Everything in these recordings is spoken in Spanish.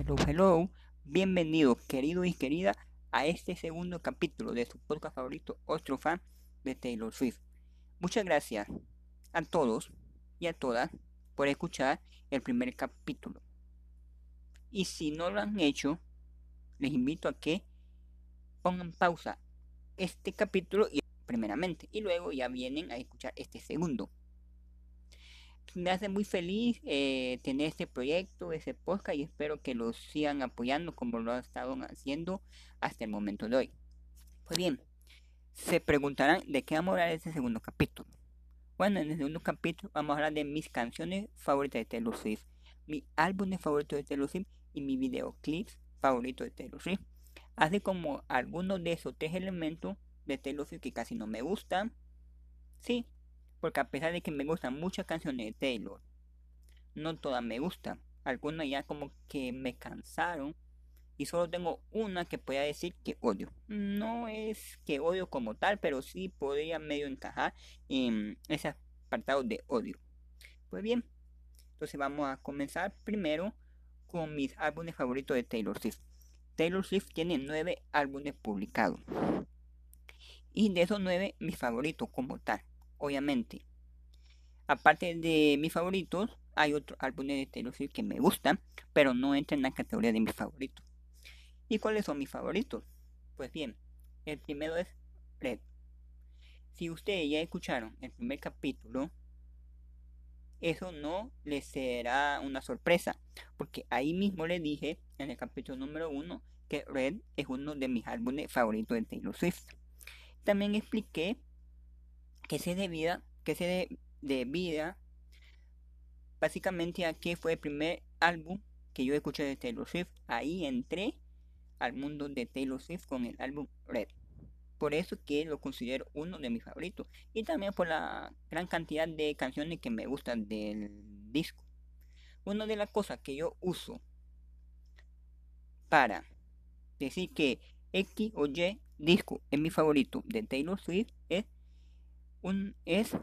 Hello, hello. Bienvenido, querido y querida, a este segundo capítulo de su podcast favorito, Otro Fan de Taylor Swift. Muchas gracias a todos y a todas por escuchar el primer capítulo. Y si no lo han hecho, les invito a que pongan pausa este capítulo y primeramente y luego ya vienen a escuchar este segundo me hace muy feliz eh, tener este proyecto, ese podcast y espero que lo sigan apoyando como lo han estado haciendo hasta el momento de hoy. Pues bien, se preguntarán de qué vamos a hablar en este segundo capítulo. Bueno, en el segundo capítulo vamos a hablar de mis canciones favoritas de Taylor Swift, mi álbum favorito de Taylor Swift y mi videoclips favorito de Taylor Swift. Así como algunos de esos tres elementos de Taylor Swift que casi no me gustan. Sí, porque a pesar de que me gustan muchas canciones de Taylor, no todas me gustan. Algunas ya como que me cansaron. Y solo tengo una que pueda decir que odio. No es que odio como tal, pero sí podría medio encajar en ese apartado de odio. Pues bien, entonces vamos a comenzar primero con mis álbumes favoritos de Taylor Swift. Taylor Swift tiene nueve álbumes publicados. Y de esos nueve, mis favoritos como tal obviamente. Aparte de mis favoritos, hay otros álbumes de Taylor Swift que me gustan, pero no entran en la categoría de mis favoritos. ¿Y cuáles son mis favoritos? Pues bien, el primero es Red. Si ustedes ya escucharon el primer capítulo, eso no les será una sorpresa, porque ahí mismo les dije en el capítulo número uno que Red es uno de mis álbumes favoritos de Taylor Swift. También expliqué que se debía, que se debía básicamente a que fue el primer álbum que yo escuché de Taylor Swift. Ahí entré al mundo de Taylor Swift con el álbum Red. Por eso que lo considero uno de mis favoritos. Y también por la gran cantidad de canciones que me gustan del disco. Una de las cosas que yo uso para decir que X o Y disco es mi favorito de Taylor Swift es un, es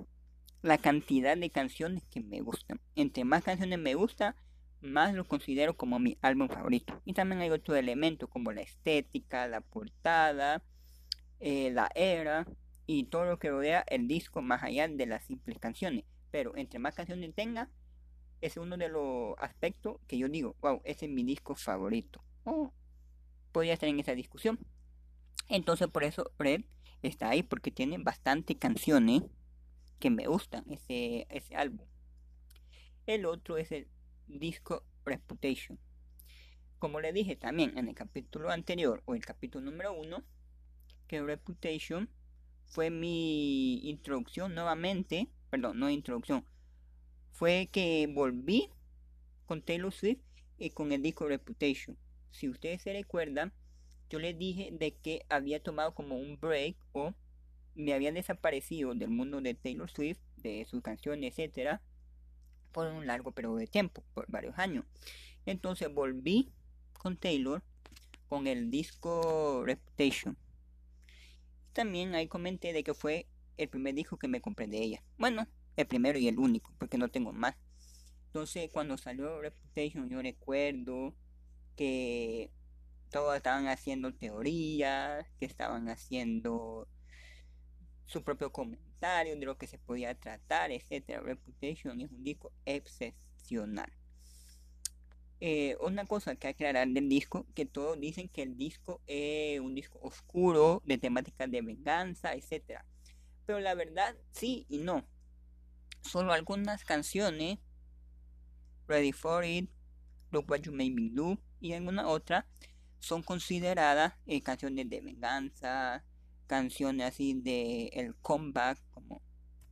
la cantidad de canciones que me gustan. Entre más canciones me gusta, más lo considero como mi álbum favorito. Y también hay otros elementos como la estética, la portada, eh, la era y todo lo que rodea el disco más allá de las simples canciones. Pero entre más canciones tenga, es uno de los aspectos que yo digo, wow, ese es mi disco favorito. Oh, podría estar en esa discusión. Entonces por eso Red está ahí porque tiene bastante canciones que me gustan ese, ese álbum. El otro es el disco Reputation. Como le dije también en el capítulo anterior o el capítulo número uno, que Reputation fue mi introducción nuevamente, perdón, no introducción, fue que volví con Taylor Swift y con el disco Reputation. Si ustedes se recuerdan, yo les dije de que había tomado como un break o me había desaparecido del mundo de Taylor Swift, de sus canciones, etcétera, por un largo periodo de tiempo, por varios años. Entonces volví con Taylor con el disco Reputation. También ahí comenté de que fue el primer disco que me compré de ella. Bueno, el primero y el único, porque no tengo más. Entonces cuando salió Reputation yo recuerdo que todos estaban haciendo teorías, que estaban haciendo su propio comentario de lo que se podía tratar, etcétera. Reputation es un disco excepcional. Eh, una cosa que aclarar del disco, que todos dicen que el disco es un disco oscuro, de temáticas de venganza, etcétera. Pero la verdad, sí y no. Solo algunas canciones, Ready for It, Look What You Made Me Do y alguna otra, son consideradas eh, canciones de venganza, canciones así de el comeback, como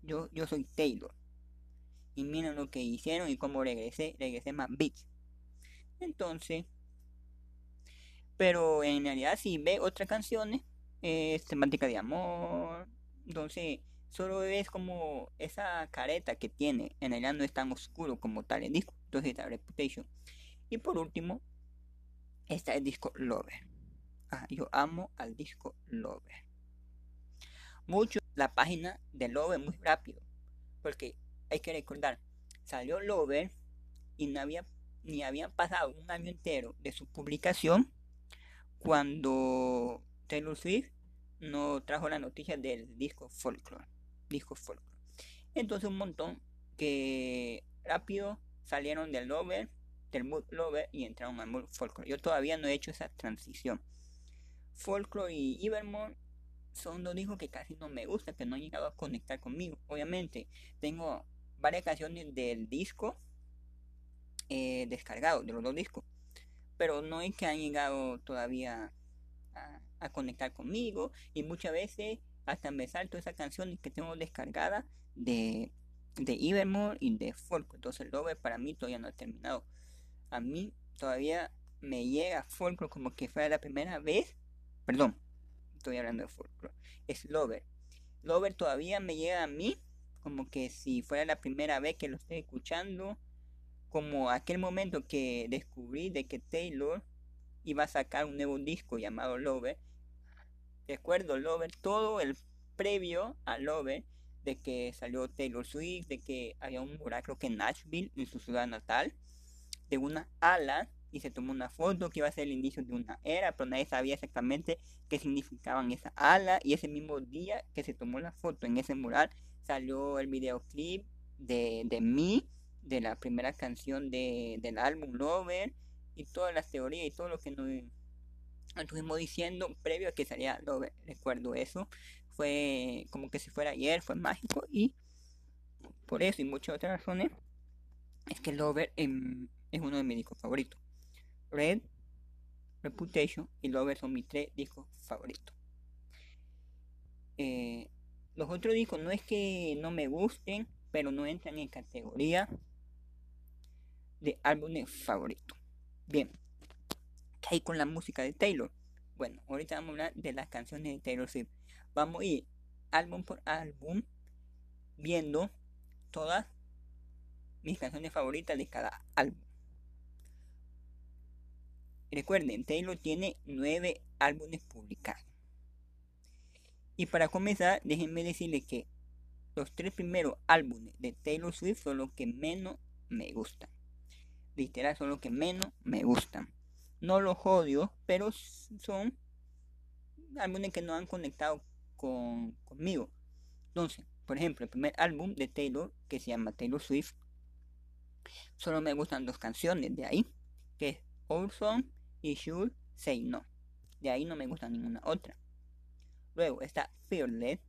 yo, yo soy Taylor. Y miren lo que hicieron y cómo regresé, regresé más beats. Entonces, pero en realidad si ve otras canciones, es temática de amor. Entonces, solo es como esa careta que tiene. En realidad no es tan oscuro como tal el disco. Entonces, está Reputation. Y por último, está el disco Lover. Ah, yo amo al disco Lover. Mucho la página de Lover muy rápido. Porque hay que recordar, salió Lover y no había ni habían pasado un año entero de su publicación cuando Taylor Swift no trajo la noticia del disco Folklore. Disco Folklore. Entonces un montón que rápido salieron del Lover, del Mood Lover y entraron al Mood Folklore. Yo todavía no he hecho esa transición. Folklore y Evermore son dos discos que casi no me gustan, que no han llegado a conectar conmigo. Obviamente, tengo varias canciones del disco eh, descargado, de los dos discos. Pero no es que han llegado todavía a, a conectar conmigo. Y muchas veces hasta me salto esa canción que tengo descargada de, de Evermore y de Folk. Entonces el Lover para mí todavía no ha terminado. A mí todavía me llega Folklore como que fuera la primera vez. Perdón, estoy hablando de Folklore. Es Lover. Lover todavía me llega a mí como que si fuera la primera vez que lo estoy escuchando. Como aquel momento que descubrí de que Taylor iba a sacar un nuevo disco llamado Lover. Recuerdo Lover, todo el previo a Lover de que salió Taylor Swift, de que había un creo que en Nashville, en su ciudad natal, de una ala y se tomó una foto que iba a ser el inicio de una era, pero nadie sabía exactamente qué significaban esa ala. Y ese mismo día que se tomó la foto en ese mural salió el videoclip de, de mí, de la primera canción de, del álbum Lover y todas las teorías y todo lo que nos estuvimos diciendo previo a que saliera Lover, recuerdo eso. Fue como que si fuera ayer, fue mágico y por eso y muchas otras razones es que Lover em, es uno de mis discos favoritos. Red, Reputation y Lover son mis tres discos favoritos. Eh, los otros discos no es que no me gusten, pero no entran en categoría de álbumes favoritos. Bien, ¿qué hay con la música de Taylor? Bueno, ahorita vamos a hablar de las canciones de Taylor Swift. Vamos a ir álbum por álbum viendo todas mis canciones favoritas de cada álbum. Recuerden, Taylor tiene nueve álbumes publicados. Y para comenzar, déjenme decirles que los tres primeros álbumes de Taylor Swift son los que menos me gustan. Literal, son los que menos me gustan. No los odio, pero son álbumes que no han conectado conmigo. Entonces, por ejemplo, el primer álbum de Taylor, que se llama Taylor Swift, solo me gustan dos canciones de ahí, que es Song y Should Say No. De ahí no me gusta ninguna otra. Luego está Fearless,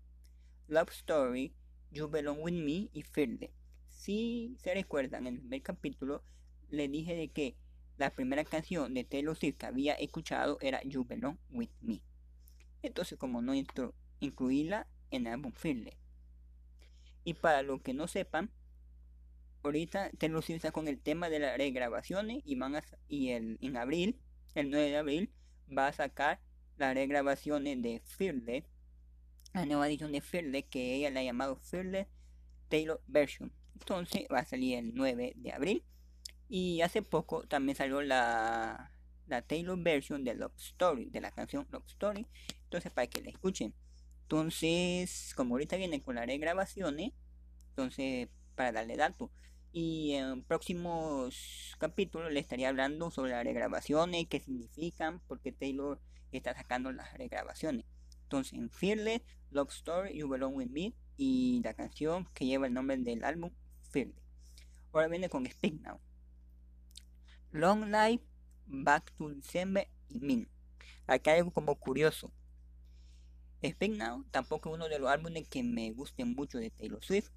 Love Story, You Belong With Me y Fearless. Si se recuerdan, en el primer capítulo le dije de que la primera canción de Taylor Swift que había escuchado era You Belong With Me. Entonces, como no entro incluirla en el álbum Fearless. Y para los que no sepan, ahorita Taylor está con el tema de las regrabaciones y van y el en abril, el 9 de abril, va a sacar las regrabaciones de Fearless, la nueva edición de Fearless que ella le ha llamado Fearless Taylor Version. Entonces va a salir el 9 de abril. Y hace poco también salió la, la Taylor Version de Love Story, de la canción Love Story. Entonces para que la escuchen. Entonces, como ahorita viene con las regrabaciones, entonces para darle dato. Y en próximos capítulos le estaría hablando sobre las regrabaciones, qué significan, porque Taylor está sacando las regrabaciones. Entonces, en Fearless, Love Story, You Belong With Me y la canción que lleva el nombre del álbum, Fearless. Ahora viene con Speak Now. Long Life, Back to December y Min. Acá hay algo como curioso. Speak Now tampoco es uno de los álbumes que me gusten mucho de Taylor Swift,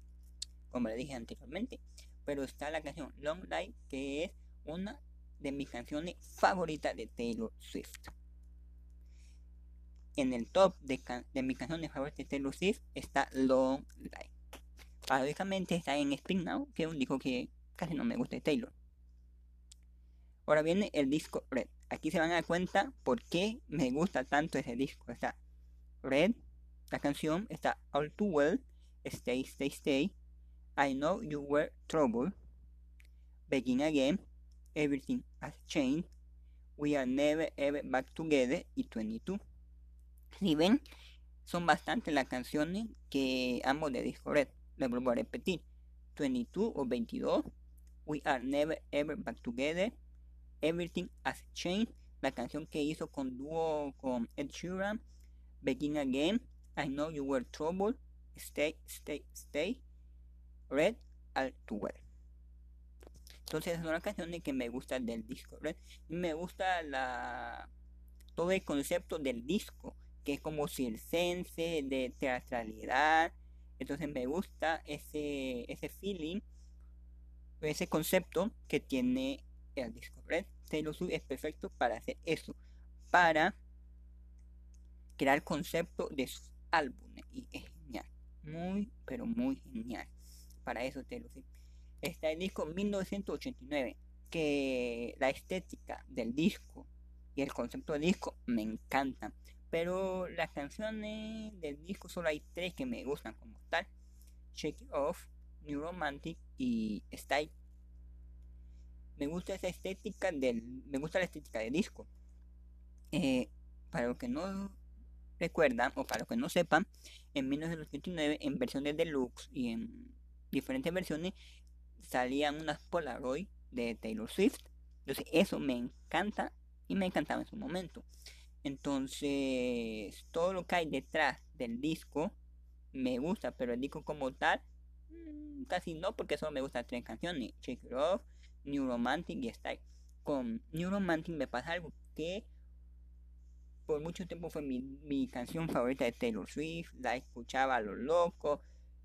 como le dije anteriormente. Pero está la canción Long Life, que es una de mis canciones favoritas de Taylor Swift. En el top de, mis canciones favoritas de Taylor Swift está Long Life. Paradójicamente está en Speak Now, que es un disco que casi no me gusta de Taylor. Ahora viene el disco Red. Aquí se van a dar cuenta por qué me gusta tanto ese disco. Está Red, la canción está All Too Well, Stay, Stay, Stay, I Know You Were Trouble, Begin Again, Everything Has Changed, We Are Never Ever Back Together y 22. Si ven, son bastantes las canciones que amo de Disco Red. Les vuelvo a repetir. 22 o 22, We Are Never Ever Back Together, Everything Has Changed, la canción que hizo con dúo con Ed Sheeran, Begin Again, I Know You Were Trouble, Stay, Stay, Stay, Red, All Too. Entonces son las canciones que me gustan del disco, Red. Me gusta la todo el concepto del disco, que es como circense, de teatralidad. Entonces me gusta ese, ese feeling, ese concepto que tiene el disco Red. Taylor Swift es perfecto para hacer eso, para crear concepto de sus álbumes. Y es genial, muy, pero muy genial. Para eso Taylor Swift. Está el disco 1989, que la estética del disco y el concepto del disco me encantan. Pero las canciones del disco solo hay tres que me gustan como tal. Shake It Off, New Romantic y Style. Me gusta esa estética del. Me gusta la estética del disco. Eh, para los que no recuerdan o para los que no sepan, en 1989 en versiones deluxe y en diferentes versiones salían unas Polaroid de Taylor Swift. Entonces eso me encanta y me encantaba en su momento. Entonces todo lo que hay detrás del disco me gusta, pero el disco como tal mm, casi no porque solo me gustan tres canciones, Check It Off, New Romantic y Style. Con New Romantic me pasa algo que por mucho tiempo fue mi, mi canción favorita de Taylor Swift, la escuchaba a lo loco,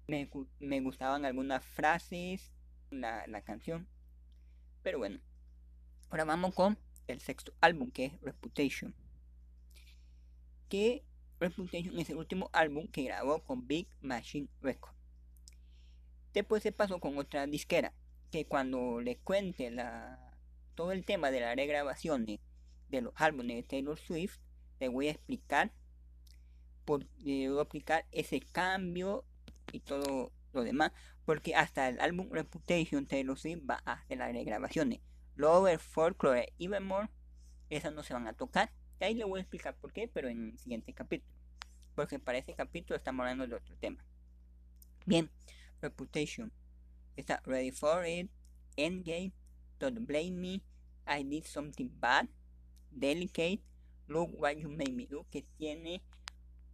me, me gustaban algunas frases la, la canción. Pero bueno, ahora vamos con el sexto álbum que es Reputation. Que Reputation es el último álbum que grabó con Big Machine Records. Después se pasó con otra disquera que cuando le cuente la, todo el tema de las regrabaciones de los álbumes de Taylor Swift, le voy a explicar por, voy a explicar ese cambio y todo lo demás porque hasta el álbum Reputation Taylor Swift va a hacer las regrabaciones. Lover, Folklore y Evermore, esas no se van a tocar. Y ahí le voy a explicar por qué, pero en el siguiente capítulo. Porque para ese capítulo estamos hablando de otro tema. Bien, Reputation. Está Ready for It, Endgame, Don't Blame Me, I Did Something Bad, Delicate, Look What You Made Me Do, que tiene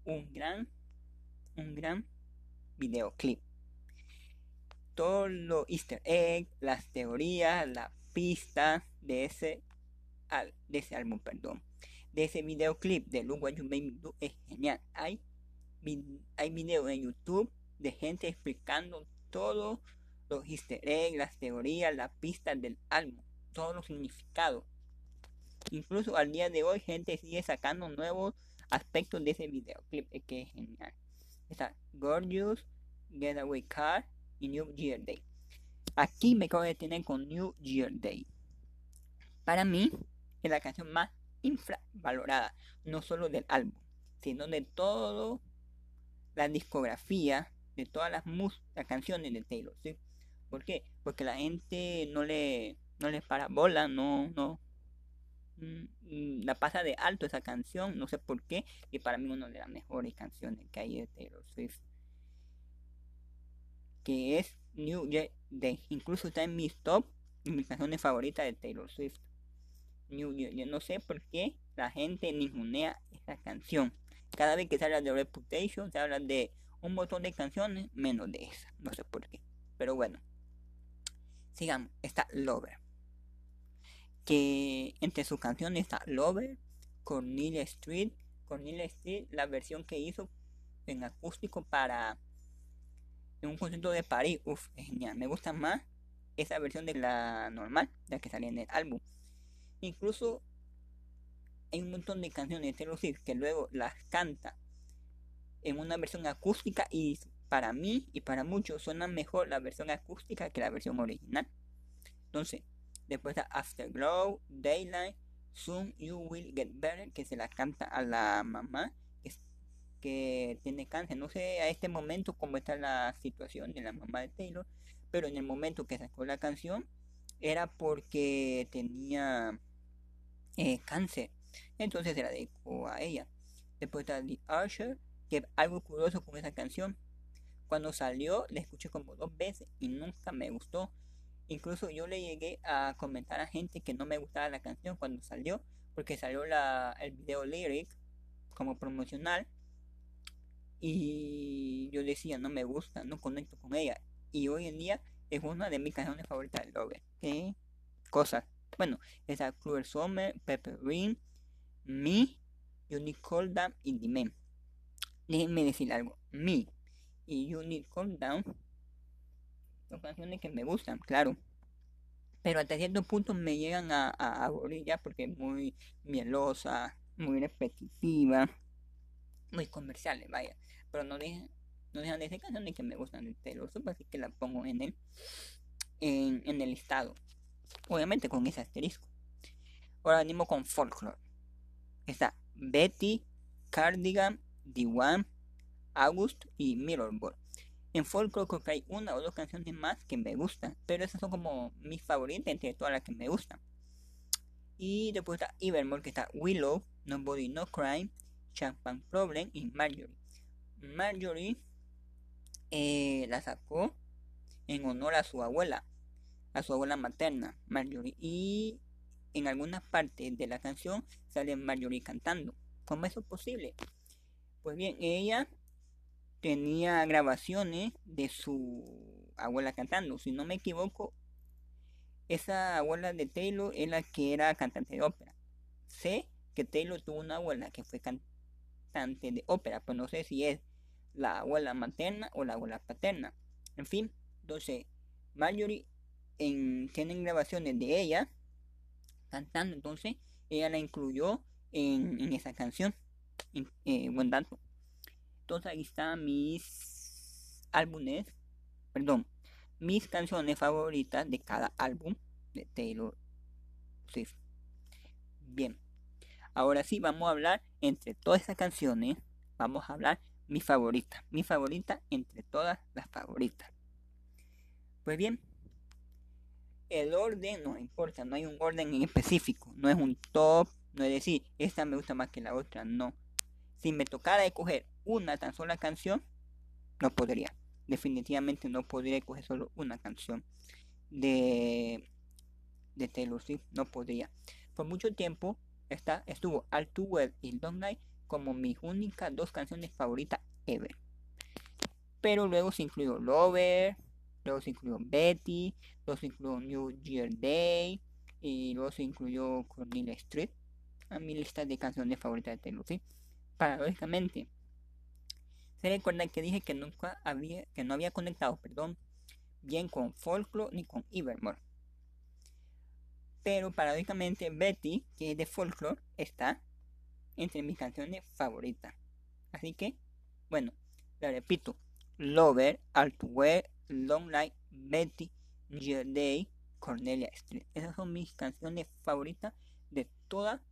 un gran, un gran videoclip todo lo easter egg, las teorías, la pista de ese, de ese álbum, perdón. De ese videoclip de Look What You Made Me Do es genial. Hay, hay videos en YouTube de gente explicando todo los easter eggs, las teorías, las pistas del álbum, todos los significados. Incluso al día de hoy gente sigue sacando nuevos aspectos de ese videoclip, que es genial. Está Gorgeous, Getaway Car, y New Year Day. Aquí me acabo de tener con New Year Day. Para mí es la canción más infravalorada, no solo del álbum, sino de toda la discografía, de todas las, las canciones de Taylor. ¿sí? ¿Por qué? Porque la gente no le, no le para bola, no, no, la pasa de alto esa canción, no sé por qué, y para mí una de las mejores canciones que hay de Taylor Swift que es New Year Day. Incluso está en mis top y mis canciones favoritas de Taylor Swift. New Year. Yo no sé por qué la gente ningunea esta canción. Cada vez que se habla de Reputation, se habla de un montón de canciones, menos de esa. No sé por qué. Pero bueno. Sigamos. Está Lover. Entre sus canciones está Lover, Cornelia Street. Cornelia Street, la versión que hizo en acústico para en un concierto de París. Uf, es genial. Me gusta más esa versión de la normal, la que salía en el álbum. Incluso hay un montón de canciones de Taylor Swift que luego las canta en una versión acústica y para mí y para muchos suena mejor la versión acústica que la versión original. Entonces, después está Afterglow, Daylight, Soon You Will Get Better, que se la canta a la mamá que tiene cáncer. No sé a este momento cómo está la situación de la mamá de Taylor, pero en el momento que sacó la canción era porque tenía eh, cáncer. Entonces se la dedicó a ella. Después está The Archer, que algo curioso con esa canción. Cuando salió la escuché como dos veces y nunca me gustó. Incluso yo le llegué a comentar a gente que no me gustaba la canción cuando salió, porque salió la, el video lyric como promocional y yo decía no me gusta, no conecto con ella y hoy en día es una de mis canciones favoritas de Lover. ¿Qué cosas? Bueno, esa Cruel Summer, Pepper Ring, Me, Unicorn Down y The Man. Déjenme decir algo. Me y Unicorn Down son canciones que me gustan, claro. Pero hasta cierto punto me llegan a, a, ya porque es muy mielosa, muy repetitiva, muy comerciales, vaya. Pero no dejan, no dejan de ser canciones que me gustan de Taylor Swift, así que la pongo en el, en, en el listado. Obviamente con ese asterisco. Ahora venimos con folklore. Está Betty, Cardigan, The One, August y Mirrorball. En folklore creo que hay una o dos canciones más que me gustan, pero esas son como mis favoritas entre todas las que me gustan. Y después está Evermore, que está Willow, Nobody No Crime, Champagne Problem y Marjorie. Marjorie eh, la sacó en honor a su abuela, a su abuela materna, Marjorie. Y en algunas partes de la canción sale Marjorie cantando. ¿Cómo es eso posible? Pues bien, ella tenía grabaciones de su abuela cantando. Si no me equivoco, esa abuela de Taylor es la que era cantante de ópera. Sé que Taylor tuvo una abuela que fue cantante de ópera, pero no sé si es la abuela materna o la abuela paterna. En fin, entonces Marjorie en, tienen grabaciones de ella cantando, entonces ella la incluyó en, esa canción. Eh, buen dato. Entonces aquí están mis álbumes, perdón, mis canciones favoritas de cada álbum de Taylor Swift. Bien, ahora sí vamos a hablar entre todas esas canciones, vamos a hablar mi favorita, mi favorita entre todas las favoritas. Pues bien, el orden no importa, no hay un orden en específico, no es un top, no es decir, esta me gusta más que la otra, no. Si me tocara escoger una tan sola canción, no podría. Definitivamente no podría escoger solo una canción de, de no podría. Por mucho tiempo esta, estuvo All Too Well y Long como mis únicas dos canciones favoritas ever. Pero luego se incluyó Lover, luego se incluyó Betty, luego se incluyó New Year Day y luego se incluyó Cornelia Street a mi lista de canciones favoritas de Taylor. Paradójicamente, se recuerda que dije que nunca había, que no había conectado, perdón, bien con Folklore ni con Evermore. Pero paradójicamente Betty, que es de Folklore, está entre mis canciones favoritas. Así que, bueno, la repito. Lover, Altware, Long Night, Betty, Year Day, Cornelia Street. Esas son mis canciones favoritas de toda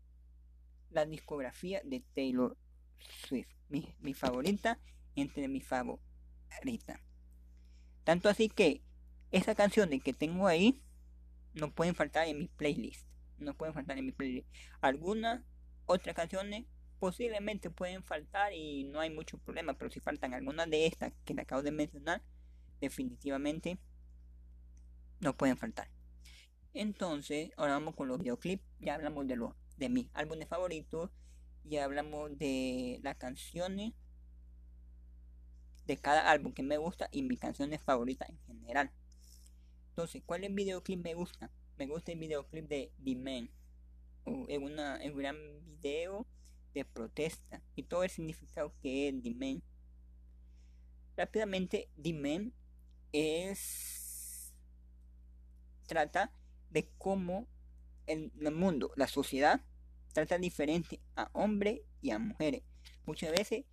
la discografía de Taylor Swift. Mi, favorita entre mis favoritas. Tanto así que esas canciones que tengo ahí no pueden faltar en mi playlist. No pueden faltar en mi playlist. Algunas otras canciones posiblemente pueden faltar y no hay mucho problema, pero si faltan algunas de estas que le acabo de mencionar, definitivamente no pueden faltar. Entonces, ahora vamos con los videoclips. Ya hablamos de los de mis álbumes favoritos, ya hablamos de las canciones de cada álbum que me gusta y mis canciones favoritas en general. Entonces, ¿cuál es el videoclip me gusta? Me gusta el videoclip de The Man es, una, un gran video de protesta y todo el significado que es Dimen. Rápidamente, Dimen es trata de cómo el mundo, la sociedad, trata diferente a hombres y a mujeres. Muchas veces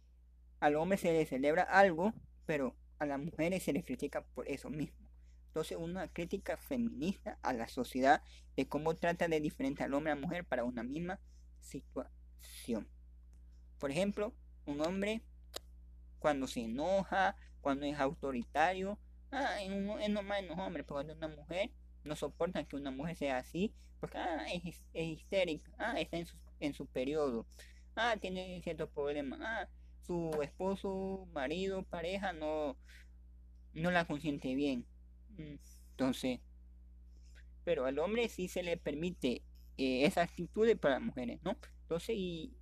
al hombre se le celebra algo, pero a las mujeres se les critica por eso mismo. Entonces, una crítica feminista a la sociedad de cómo trata de diferente al hombre a la mujer para una misma situación. Por ejemplo, un hombre cuando se enoja, cuando es autoritario, ah, es, normal en los hombres, pero cuando una mujer no soporta que una mujer sea así, porque ah, es, histérica, ah, está en su, en su periodo, ah, tiene ciertos problemas, ah, su esposo, marido, pareja no, no la consiente bien. Entonces, pero al hombre sí se le permite eh, esa actitud para las mujeres, ¿no? Entonces, y,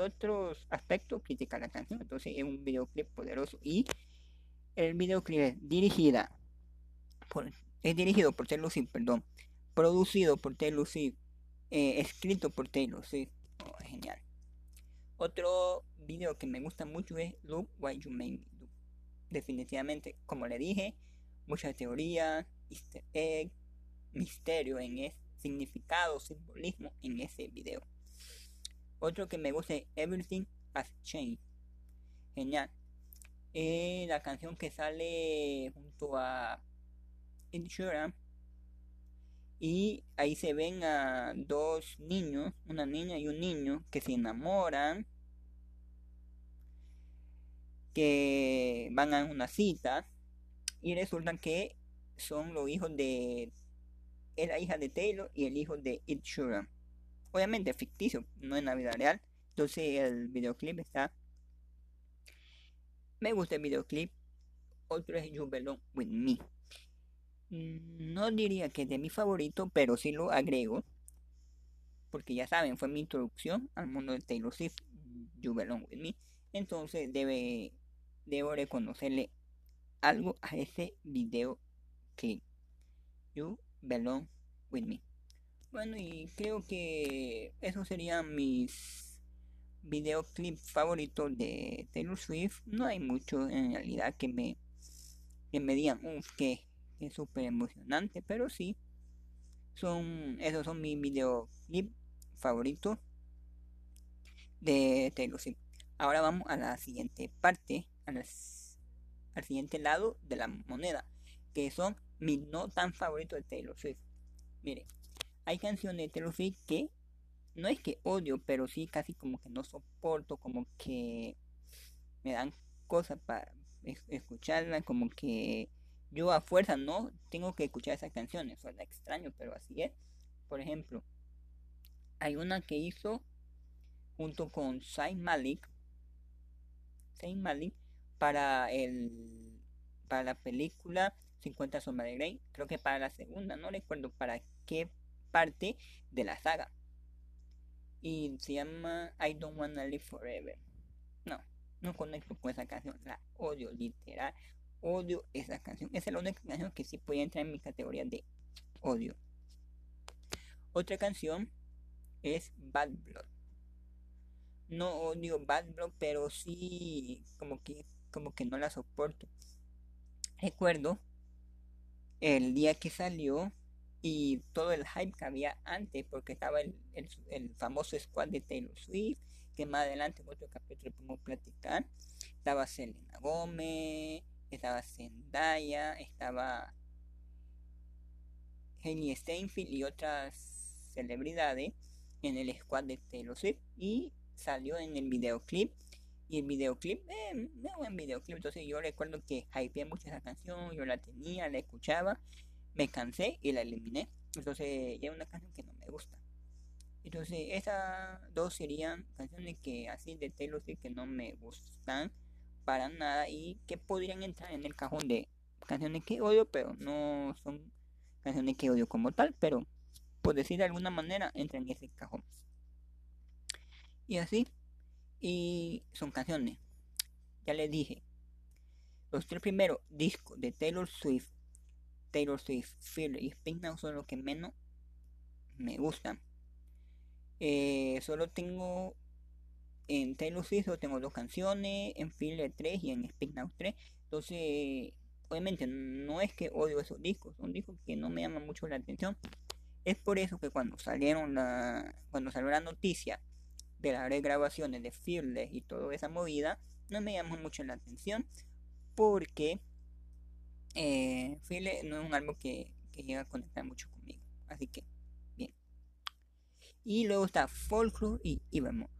otros aspectos critica la canción. Entonces, es un videoclip poderoso. Y el videoclip es dirigida por, es dirigido por Taylor Swift, perdón, producido por Taylor Swift, eh, escrito por Taylor Swift. Oh, genial. Otro video que me gusta mucho es Look What You Made. Definitivamente, como le dije, muchas teorías, easter egg, misterio en ese significado, simbolismo en ese video. Otro que me gusta es Everything Has Changed. Genial. Es la canción que sale junto a Ed Y ahí se ven a dos niños, una niña y un niño, que se enamoran. Que van a una cita. Y resulta que son los hijos de. Es la hija de Taylor y el hijo de Ed. Obviamente ficticio, no en la vida real. Entonces el videoclip está. Me gusta el videoclip. Otro es You Belong With Me. No diría que es de mi favorito, pero sí lo agrego. Porque ya saben, fue mi introducción al mundo de Taylor Swift. You Belong With Me. Entonces debe, debo reconocerle algo a ese video clip. You Belong With Me. Bueno, y creo que esos serían mis videoclips favoritos de Taylor Swift. No hay mucho en realidad que me, que me digan, uff, que es súper emocionante, pero sí, son, esos son mis videoclips favoritos de Taylor Swift. Ahora vamos a la siguiente parte, al siguiente lado de la moneda, que son mis no tan favoritos de Taylor Swift. Mire, hay canciones de Taylor Swift que no es que odio, pero sí casi como que no soporto, como que me dan cosas para escucharla, como que yo a fuerza no tengo que escuchar esas canciones, suena extraño, pero así es. Por ejemplo, hay una que hizo junto con Saint Malik, Saint Malik para el para la película 50 sombras de Grey, creo que para la segunda, no recuerdo para qué parte de la saga. Y se llama I Don't Wanna Live Forever. No, no conecto con esa canción. La odio, literal. Odio esa canción. Esa es la única canción que sí puede entrar en mi categoría de odio. Otra canción es Bad Blood. No odio Bad Blood, pero sí como que como que no la soporto. Recuerdo el día que salió y todo el hype que había antes, porque estaba el, famoso squad de Taylor Swift, que más adelante en otro capítulo podemos platicar. Estaba Selena Gómez, estaba Zendaya, estaba Hailey Steinfeld y otras celebridades en el squad de Taylor Swift y salió en el videoclip y el videoclip, eh, buen videoclip, entonces yo recuerdo que hypeé mucho esa canción, yo la tenía, la escuchaba me cansé y la eliminé. Entonces ya es una canción que no me gusta. Entonces esas dos serían canciones que así de Taylor Swift que no me gustan para nada y que podrían entrar en el cajón de canciones que odio, pero no son canciones que odio como tal, pero por decir de alguna manera entran en ese cajón. Y así, y son canciones. Ya les dije, los tres primeros discos de Taylor Swift Taylor Swift, Fear y Pink Now son los que menos me gustan. Eh, solo tengo en Taylor Swift solo tengo dos canciones, en Fear 3 y en Speak Now 3. Entonces, obviamente no es que odio esos discos, son discos que no me llaman mucho la atención. Es por eso que cuando salieron la, cuando salió la noticia de las regrabaciones de Fearless y toda esa movida, no me llama mucho la atención porque eh, no es un álbum que, llega a conectar mucho conmigo. Así que, bien. Y luego está Folklore y Evermore.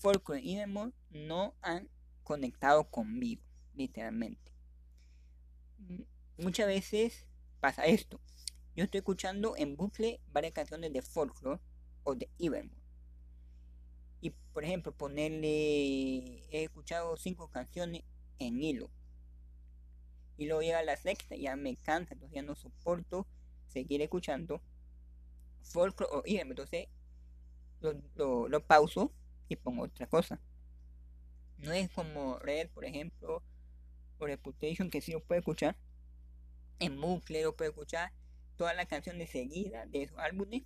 Folklore y Evermore no han conectado conmigo, literalmente. Muchas veces pasa esto. Yo estoy escuchando en bucle varias canciones de Folklore o de Evermore. Y por ejemplo, ponerle. He escuchado cinco canciones en hilo y luego llega la sexta, ya me cansa, entonces ya no soporto seguir escuchando folklore o Ibermore. Entonces lo pauso y pongo otra cosa. No es como Red, por ejemplo, o Reputation, que sí lo puede escuchar. En bucle lo puede escuchar todas las canciones seguidas de esos álbumes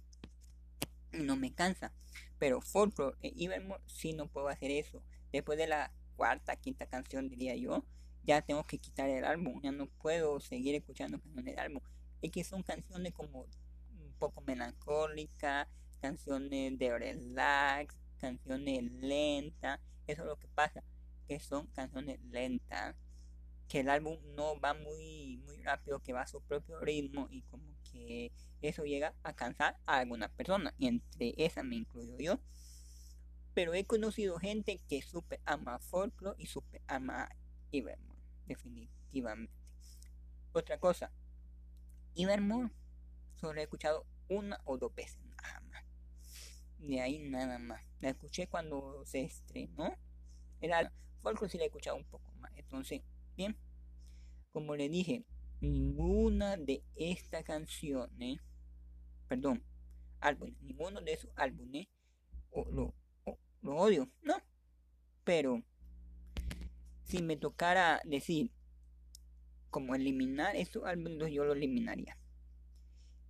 y no me cansa. Pero Folklore e Evermore sí no puedo hacer eso. Después de la cuarta, quinta canción, diría yo, ya tengo que quitar el álbum. Ya no puedo seguir escuchando canciones del álbum. Es que son canciones como un poco melancólicas, canciones de relax, canciones lentas. Eso es lo que pasa, que son canciones lentas. Que el álbum no va muy, muy rápido, que va a su propio ritmo y como que eso llega a cansar a alguna persona. Y entre esas me incluyo yo. Pero he conocido gente que super ama folklore y super ama Evermore. Definitivamente. Otra cosa. Evermore solo he escuchado una o dos veces. De ahí nada más. La escuché cuando se estrenó. Era folklore si la he escuchado un poco más. Entonces, bien. Como le dije, ninguna de estas canciones, perdón, álbumes, ninguno de esos álbumes lo, lo odio, ¿no? Pero si me tocara decir como eliminar estos álbumes, yo lo eliminaría.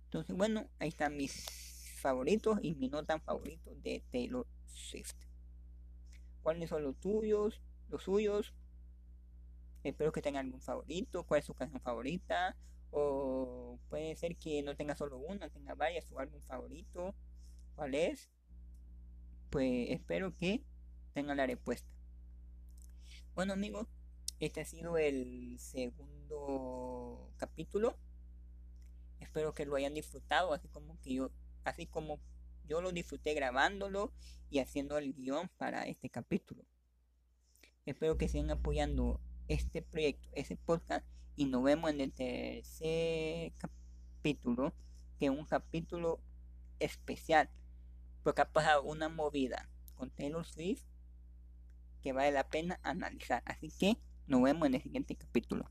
Entonces, bueno, ahí están mis favoritos y mis no tan favoritos de Taylor Swift. ¿Cuáles son los tuyos? Los suyos. Espero que tengan algún favorito. ¿Cuál es su canción favorita? O puede ser que no tenga solo una, tenga varias, su álbum favorito. ¿Cuál es? Pues espero que tengan la respuesta. Bueno amigos, este ha sido el segundo capítulo. Espero que lo hayan disfrutado, así como que yo, así como yo lo disfruté grabándolo y haciendo el guion para este capítulo. Espero que sigan apoyando este proyecto, ese podcast, y nos vemos en el tercer capítulo, que es un capítulo especial, porque ha pasado una movida con Taylor Swift que vale la pena analizar. Así que nos vemos en el siguiente capítulo.